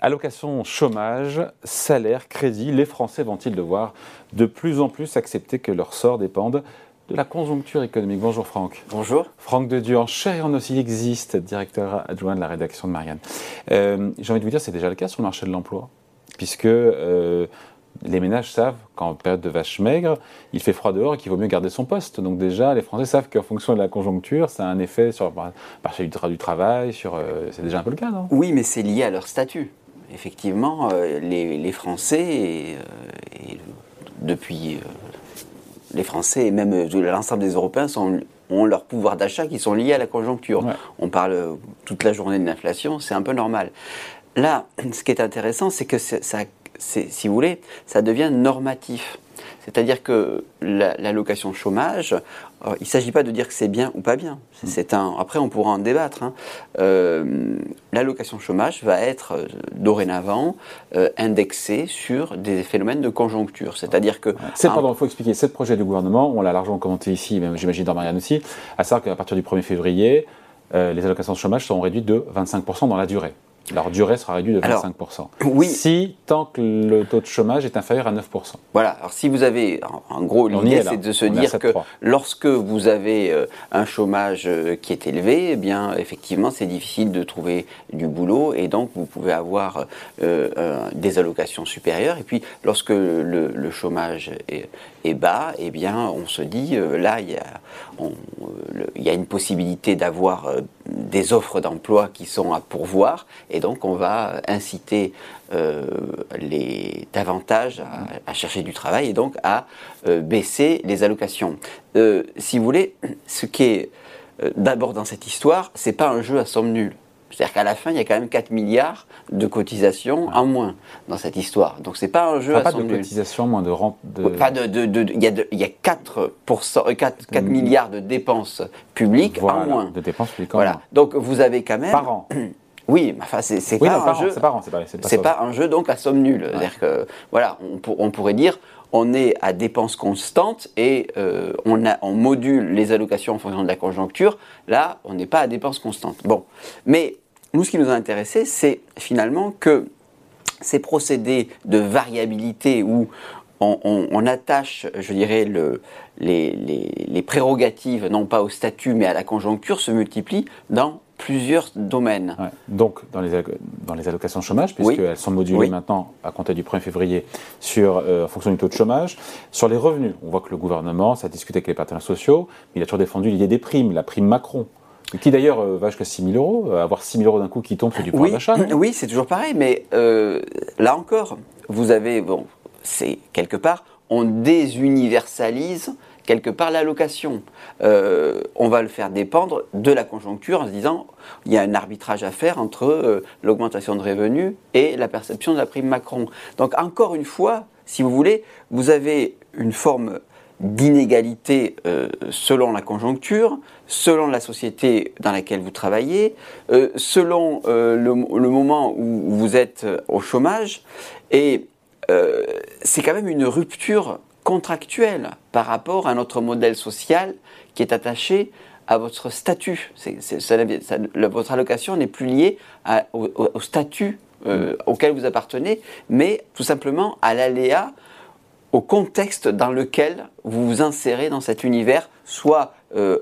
allocation chômage, salaire, crédit, les Français vont-ils devoir de plus en plus accepter que leur sort dépende de la conjoncture économique? Bonjour Franck. Bonjour. Franck de Dieu, en chair et en os, il existe, directeur adjoint de la rédaction de Marianne. Euh, j'ai envie de vous dire, c'est déjà le cas sur le marché de l'emploi, puisque euh, les ménages savent qu'en période de vache maigre, il fait froid dehors et qu'il vaut mieux garder son poste. Donc déjà, les Français savent qu'en fonction de la conjoncture, ça a un effet sur le marché du, travail, sur, euh, c'est déjà un peu le cas, non? Oui, mais c'est lié à leur statut effectivement, euh, les, Français, et, euh, depuis euh, les Français et même l'ensemble des Européens ont leur pouvoir d'achat qui sont liés à la conjoncture. On parle toute la journée de l'inflation, c'est un peu normal. Là, ce qui est intéressant, c'est que ça, si vous voulez, ça devient normatif. C'est-à-dire que l'allocation chômage, euh, il ne s'agit pas de dire que c'est bien ou pas bien. C'est un, après, on pourra en débattre. Hein. Euh, l'allocation chômage va être euh, dorénavant indexée sur des phénomènes de conjoncture. C'est-à-dire que. C'est, pardon, il faut expliquer. C'est le projet du gouvernement, on l'a largement commenté ici, même j'imagine dans Marianne aussi, à savoir qu'à partir du 1er février, les allocations de chômage seront réduites de 25% dans la durée leur durée sera réduite de 25%. oui. Si, tant que le taux de chômage est inférieur à 9%. Voilà, alors si vous avez, en gros, l'idée c'est de se dire que lorsque vous avez euh, un chômage euh, qui est élevé, eh bien, effectivement, c'est difficile de trouver du boulot et donc vous pouvez avoir euh, des allocations supérieures. Et puis, lorsque le, chômage est, bas, eh bien, on se dit, là, il y a, il y a une possibilité d'avoir des offres d'emploi qui sont à pourvoir et donc on va inciter euh, les, davantage à, chercher du travail et donc à euh, baisser les allocations. Euh, si vous voulez, ce qui est d'abord dans cette histoire, c'est pas un jeu à somme nulle. C'est-à-dire qu'à la fin, il y a quand même 4 milliards de cotisations en moins dans cette histoire. Donc c'est pas un jeu à pas de cotisations, moins de rente. De... de, il, y a il y a 4, 4, 4 milliards de dépenses publiques en moins. De dépenses publiques en voilà. moins. Donc vous avez quand même. Par an. Oui, enfin, c'est pas, un jeu. C'est pas, c'est pas, un jeu donc à somme nulle. C'est-à-dire que, voilà, on, pourrait dire, on est à dépenses constantes et euh, on, a, on module les allocations en fonction de la conjoncture. Là, on n'est pas à dépenses constantes. Bon, mais nous, ce qui nous a intéressé, c'est finalement que ces procédés de variabilité où on, attache, je dirais, le, les, les, prérogatives, non pas au statut, mais à la conjoncture, se multiplient dans plusieurs domaines. Donc, dans les, dans les allocations chômage, puisqu'elles sont modulées maintenant à compter du 1er février sur, euh, en fonction du taux de chômage. Sur les revenus, on voit que le gouvernement, ça discute avec les partenaires sociaux, mais il a toujours défendu l'idée des primes, la prime Macron. Qui d'ailleurs euh, va jusqu'à 6 000 euros. Euh, avoir 6 000 euros d'un coup qui tombe, c'est du pouvoir d'achat. Oui, c'est toujours pareil, mais là encore, vous avez, bon, c'est quelque part, on désuniversalise quelque part l'allocation. Euh, on va le faire dépendre de la conjoncture en se disant il y a un arbitrage à faire entre euh, l'augmentation de revenus et la perception de la prime Macron. Donc encore une fois, si vous voulez, vous avez une forme d'inégalité euh, selon la conjoncture, selon la société dans laquelle vous travaillez, selon le, le, moment où vous êtes au chômage. Et c'est quand même une rupture contractuelle par rapport à notre modèle social qui est attaché à votre statut. votre allocation n'est plus liée au, statut euh, auquel vous appartenez, mais tout simplement à l'aléa, au contexte dans lequel vous vous insérez dans cet univers, soit euh,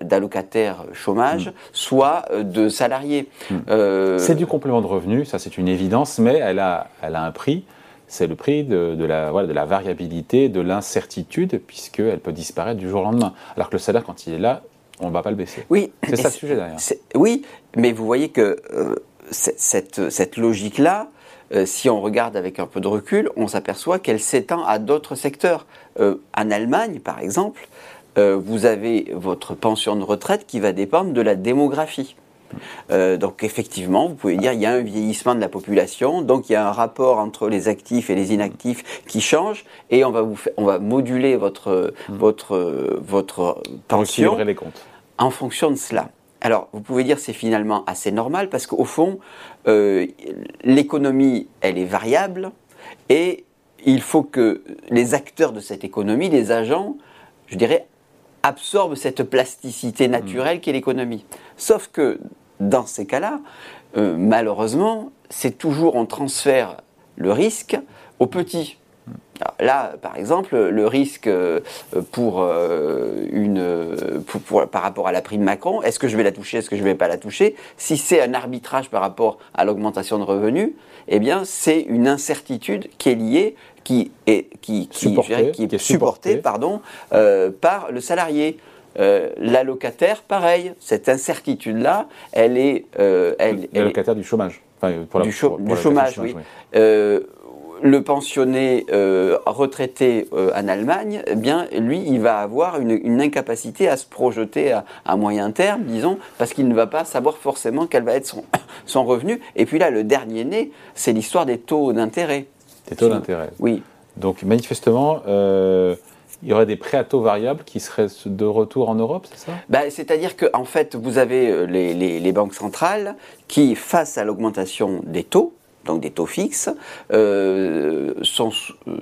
d'allocataire chômage, mm. soit euh, de salarié. Mm. C'est du complément de revenu, ça c'est une évidence, mais elle a, elle a un prix c'est le prix de, la, de la variabilité, de l'incertitude, puisqu'elle peut disparaître du jour au lendemain. Alors que le salaire, quand il est là, on ne va pas le baisser. Oui, c'est ça le sujet derrière. Oui, mais vous voyez que euh, cette, cette logique-là, euh, si on regarde avec un peu de recul, on s'aperçoit qu'elle s'étend à d'autres secteurs. Euh, en Allemagne, par exemple, vous avez votre pension de retraite qui va dépendre de la démographie. Euh, donc effectivement, vous pouvez dire il y a un vieillissement de la population, donc il y a un rapport entre les actifs et les inactifs qui change, et on va, vous on va moduler votre, mmh. votre, votre pension les comptes. en fonction de cela. Alors, vous pouvez dire c'est finalement assez normal parce qu'au fond, euh, l'économie, elle est variable et il faut que les acteurs de cette économie, les agents, je dirais, absorbent cette plasticité naturelle mmh. qu'est l'économie. Sauf que dans ces cas-là, euh, malheureusement, c'est toujours on transfère le risque aux petits. Là, par exemple, le risque euh, pour euh, une, par rapport à la prime Macron, est-ce que je vais la toucher, est-ce que je ne vais pas la toucher Si c'est un arbitrage par rapport à l'augmentation de revenus, eh bien, c'est une incertitude qui est liée, qui est, qui, qui, est supportée, pardon, par le salarié. Euh, l'allocataire, pareil, cette incertitude-là, elle est... Euh, elle, l'allocataire du chômage. du, chômage, oui. Le pensionné retraité en Allemagne, eh bien, lui, il va avoir une, incapacité à se projeter à, moyen terme, disons, parce qu'il ne va pas savoir forcément quel va être son, son revenu. Et puis là, le dernier né, c'est l'histoire des taux d'intérêt. Des taux d'intérêt. Oui. Donc, manifestement, il y aurait des prêts à taux variables qui seraient de retour en Europe, c'est ça? Ben, C'est-à-dire qu'en en fait, vous avez euh, les, banques centrales qui, face à l'augmentation des taux, donc des taux fixes, euh, sont euh,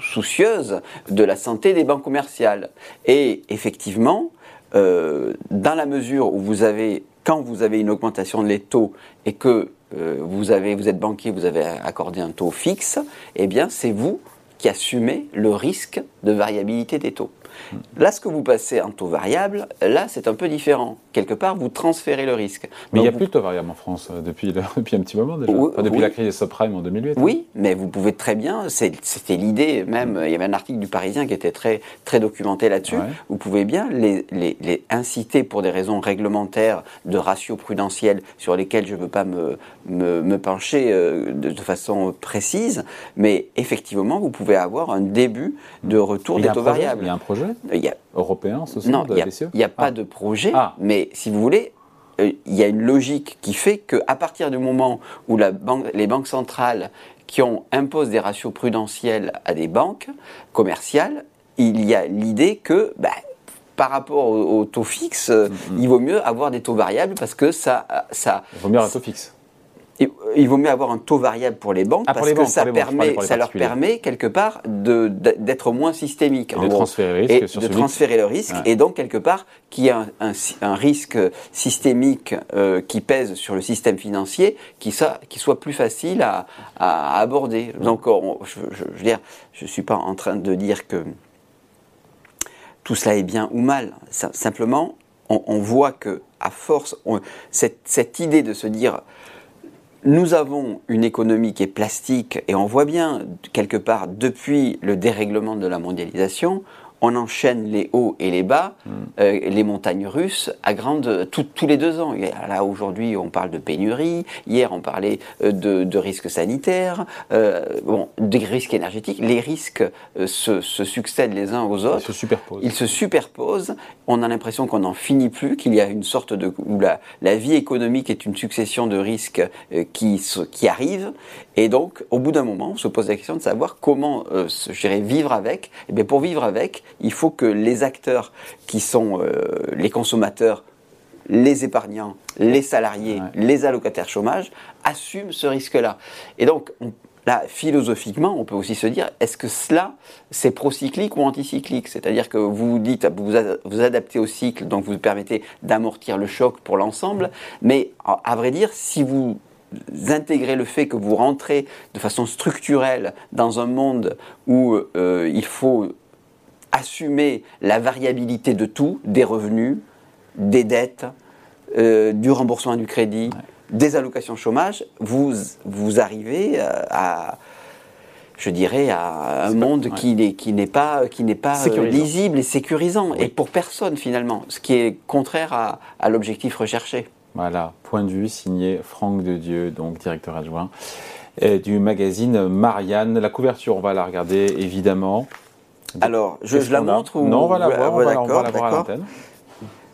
soucieuses de la santé des banques commerciales. Et effectivement, dans la mesure où vous avez, quand vous avez une augmentation des taux et que vous, vous êtes banquier, vous avez accordé un taux fixe, eh bien c'est vous qui assumez le risque de variabilité des taux. Là, ce que vous passez en taux variable, là, c'est un peu différent. Quelque part, vous transférez le risque. Mais il n'y a plus de taux variable en France euh, depuis, depuis un petit moment déjà. depuis la crise des subprimes en 2008. Oui, mais vous pouvez très bien, c'était l'idée même, il y avait un article du Parisien qui était très, très documenté là-dessus. Vous pouvez bien les, les, inciter pour des raisons réglementaires de ratio prudentiel sur lesquels je ne veux pas me, me, pencher euh, de, façon précise, mais effectivement, vous pouvez avoir un début de retour des taux variables. Il y a un projet européen, ce Non, il n'y a, pas ah. de projet, ah. mais si vous voulez, euh, il y a une logique qui fait qu'à partir du moment où la banque, les banques centrales qui ont, imposent des ratios prudentiels à des banques commerciales, il y a l'idée que bah, par rapport au, taux fixe, mm-hmm. il vaut mieux avoir des taux variables parce que ça... ça il vaut mieux un taux fixe il vaut mieux avoir un taux variable pour les banques ah, parce que ça, permet, ça leur permet quelque part d'être moins systémique. Et de transférer le risque. de transférer le risque et donc quelque part qu'il y a un, risque systémique euh, qui pèse sur le système financier qui, ça, qui soit plus facile à, aborder. Donc je, veux dire, je ne suis pas en train de dire que tout cela est bien ou mal. Simplement, on, voit que à force, cette, cette idée de se dire nous avons une économie qui est plastique et on voit bien quelque part depuis le dérèglement de la mondialisation, on enchaîne les hauts et les bas, mm. euh, les montagnes russes, à grande, tous les deux ans. Là, aujourd'hui, on parle de pénurie. Hier, on parlait euh, de, risques sanitaires, euh, bon, des risques énergétiques. Les risques se, succèdent les uns aux autres. Ils se superposent. Ils se superposent. On a l'impression qu'on n'en finit plus, qu'il y a une sorte de... où la, la, vie économique est une succession de risques qui, qui arrivent. Et donc, au bout d'un moment, on se pose la question de savoir comment, je vivre avec. Et eh bien, pour vivre avec, il faut que les acteurs qui sont euh, les consommateurs, les épargnants, les salariés, les allocataires chômage, assument ce risque-là. Et donc, là, philosophiquement, on peut aussi se dire, est-ce que cela, c'est procyclique ou anticyclique? C'est-à-dire que vous dites, vous vous adaptez au cycle, donc vous permettez d'amortir le choc pour l'ensemble, mais à vrai dire, si vous intégrez le fait que vous rentrez de façon structurelle dans un monde où euh, il faut assumer la variabilité de tout, des revenus, des dettes, euh, du remboursement du crédit, des allocations chômage, vous, vous arrivez euh, à, je dirais, à un monde qui n'est pas, qui n'est pas euh, lisible et sécurisant, et pour personne finalement, ce qui est contraire à, à l'objectif recherché. Voilà, point de vue signé Franck de Dieu, donc directeur adjoint du magazine Marianne. La couverture, on va la regarder évidemment. Alors, je, la montre ou Non, on va la voir, on va, on va la voir à l'antenne.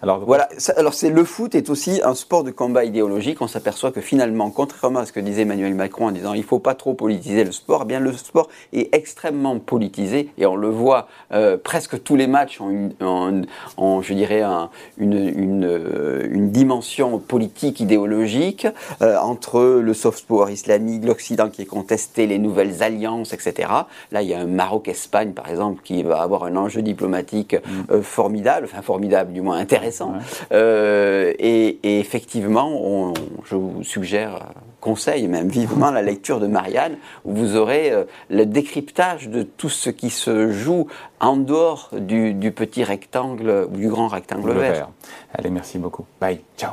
Alors, voilà, alors c'est le foot est aussi un sport de combat idéologique. On s'aperçoit que finalement, contrairement à ce que disait Emmanuel Macron en disant il ne faut pas trop politiser le sport, eh bien le sport est extrêmement politisé et on le voit euh, presque tous les matchs ont, une, je dirais, une, une, euh, une, dimension politique idéologique euh, entre le soft power islamique, l'Occident qui est contesté, les nouvelles alliances, etc. Là, il y a un Maroc-Espagne par exemple qui va avoir un enjeu diplomatique mm. formidable, enfin formidable, du moins intéressant intéressant. Euh, et, effectivement, on, je vous suggère, conseille même vivement la lecture de Marianne, où vous aurez euh, le décryptage de tout ce qui se joue en dehors du, petit rectangle ou du grand rectangle vert. Allez, merci beaucoup. Bye. Ciao.